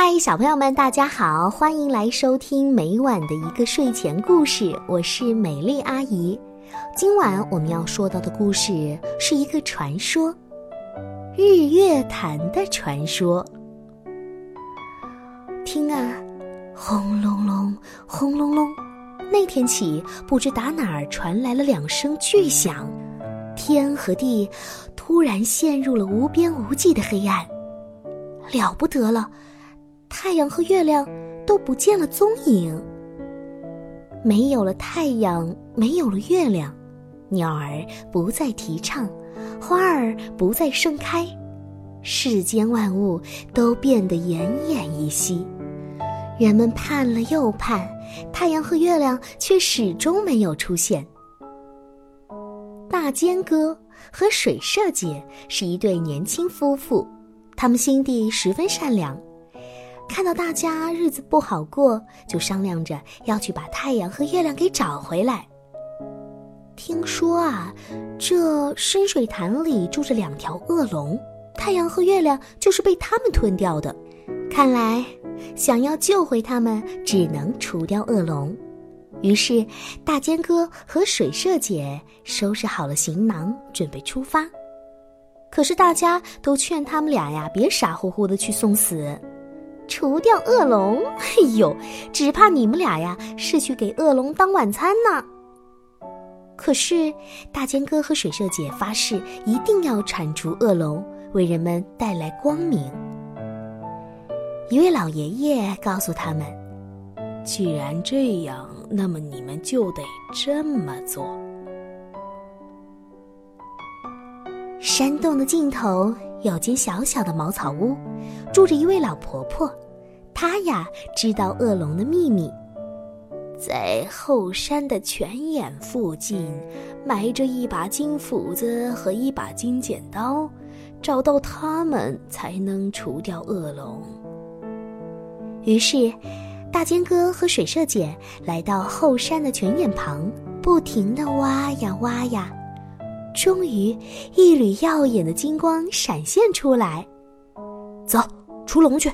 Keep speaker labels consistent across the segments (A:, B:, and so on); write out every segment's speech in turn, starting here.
A: 嗨，小朋友们，大家好，欢迎来收听每晚的一个睡前故事。我是美丽阿姨。今晚我们要说到的故事是一个传说——日月潭的传说。听啊，轰隆隆，轰隆隆，那天起，不知打哪儿传来了两声巨响，天和地突然陷入了无边无际的黑暗。了不得了！太阳和月亮都不见了踪影。没有了太阳，没有了月亮，鸟儿不再啼唱，花儿不再盛开，世间万物都变得奄奄一息。人们盼了又盼，太阳和月亮却始终没有出现。大尖哥和水社姐是一对年轻夫妇，他们心地十分善良。看到大家日子不好过，就商量着要去把太阳和月亮给找回来。听说啊，这深水潭里住着两条恶龙，太阳和月亮就是被他们吞掉的。看来，想要救回他们，只能除掉恶龙。于是，大尖哥和水社姐收拾好了行囊，准备出发。可是大家都劝他们俩呀，别傻乎乎的去送死。除掉恶龙，哎呦，只怕你们俩呀是去给恶龙当晚餐呢。可是大尖哥和水社姐发誓一定要铲除恶龙，为人们带来光明。一位老爷爷告诉他们：“
B: 既然这样，那么你们就得这么做。”
A: 山洞的尽头有间小小的茅草屋，住着一位老婆婆。她呀，知道恶龙的秘密，
B: 在后山的泉眼附近埋着一把金斧子和一把金剪刀，找到它们才能除掉恶龙。
A: 于是，大尖哥和水社姐来到后山的泉眼旁，不停地挖呀挖呀，终于，一缕耀眼的金光闪现出来。
C: 走，出笼去。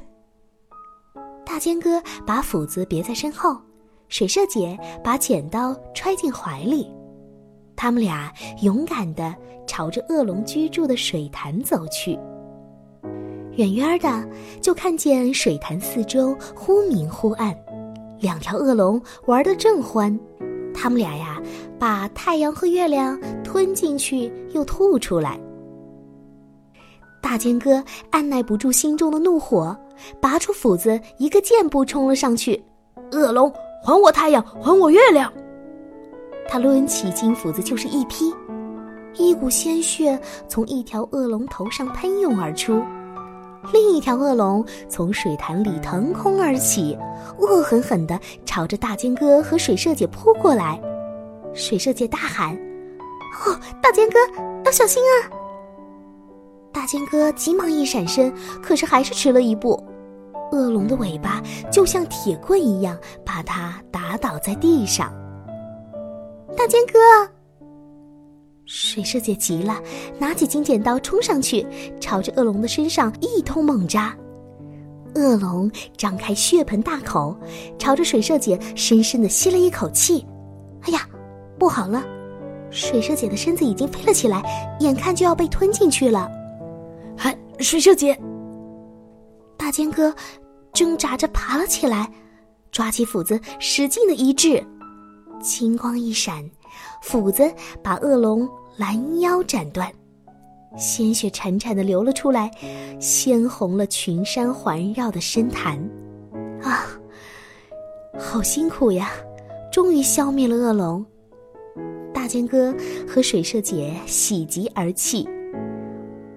A: 大尖哥把斧子别在身后，水社姐把剪刀揣进怀里，他们俩勇敢地朝着恶龙居住的水潭走去。远远的就看见水潭四周忽明忽暗，两条恶龙玩得正欢，他们俩呀把太阳和月亮吞进去又吐出来。大尖哥按耐不住心中的怒火。拔出斧子，一个箭步冲了上去。
C: 恶龙，还我太阳，还我月亮！
A: 他抡起金斧子就是一劈，一股鲜血从一条恶龙头上喷涌而出，另一条恶龙从水潭里腾空而起，恶狠狠地朝着大尖哥和水社姐扑过来。水社姐大喊：“哦，大尖哥，要小心啊！”大尖哥急忙一闪身，可是还是迟了一步。恶龙的尾巴就像铁棍一样，把他打倒在地上。大尖哥，水社姐急了，拿起金剪刀冲上去，朝着恶龙的身上一通猛扎。恶龙张开血盆大口，朝着水社姐深深的吸了一口气。哎呀，不好了！水蛇姐的身子已经飞了起来，眼看就要被吞进去了。
C: 还水蛇姐，
A: 大尖哥挣扎着爬了起来，抓起斧子使劲的一掷，金光一闪，斧子把恶龙拦腰斩断，鲜血潺潺的流了出来，鲜红了群山环绕的深潭。啊，好辛苦呀！终于消灭了恶龙，大尖哥和水社姐喜极而泣。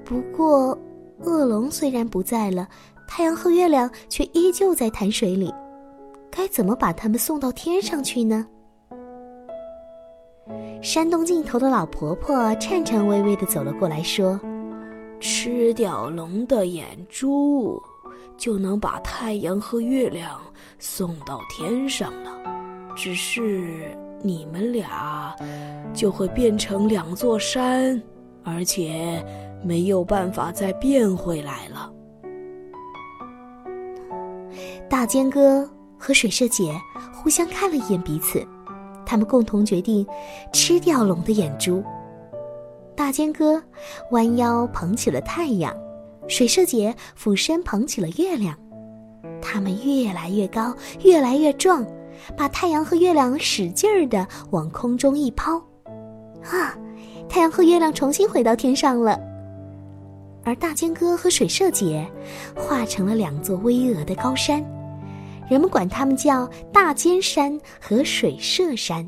A: 不过，恶龙虽然不在了，太阳和月亮却依旧在潭水里。该怎么把它们送到天上去呢？山洞尽头的老婆婆颤颤巍巍的走了过来，说：“
B: 吃掉龙的眼珠，就能把太阳和月亮送到天上了。只是你们俩就会变成两座山，而且……”没有办法再变回来了。
A: 大尖哥和水社姐互相看了一眼彼此，他们共同决定吃掉龙的眼珠。大尖哥弯腰捧起了太阳，水社姐俯身捧起了月亮，他们越来越高，越来越壮，把太阳和月亮使劲儿的往空中一抛，啊！太阳和月亮重新回到天上了。而大尖哥和水社姐化成了两座巍峨的高山，人们管它们叫大尖山和水社山。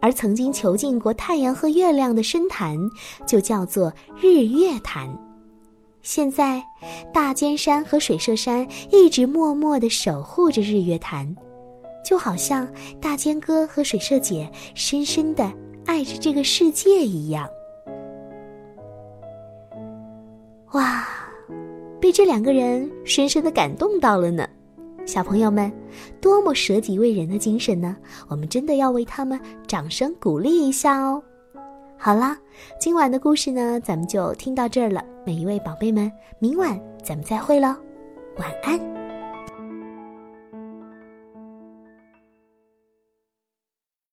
A: 而曾经囚禁过太阳和月亮的深潭，就叫做日月潭。现在，大尖山和水社山一直默默地守护着日月潭，就好像大尖哥和水社姐深深的爱着这个世界一样。哇，被这两个人深深的感动到了呢，小朋友们，多么舍己为人的精神呢！我们真的要为他们掌声鼓励一下哦。好啦，今晚的故事呢，咱们就听到这儿了。每一位宝贝们，明晚咱们再会喽，晚安。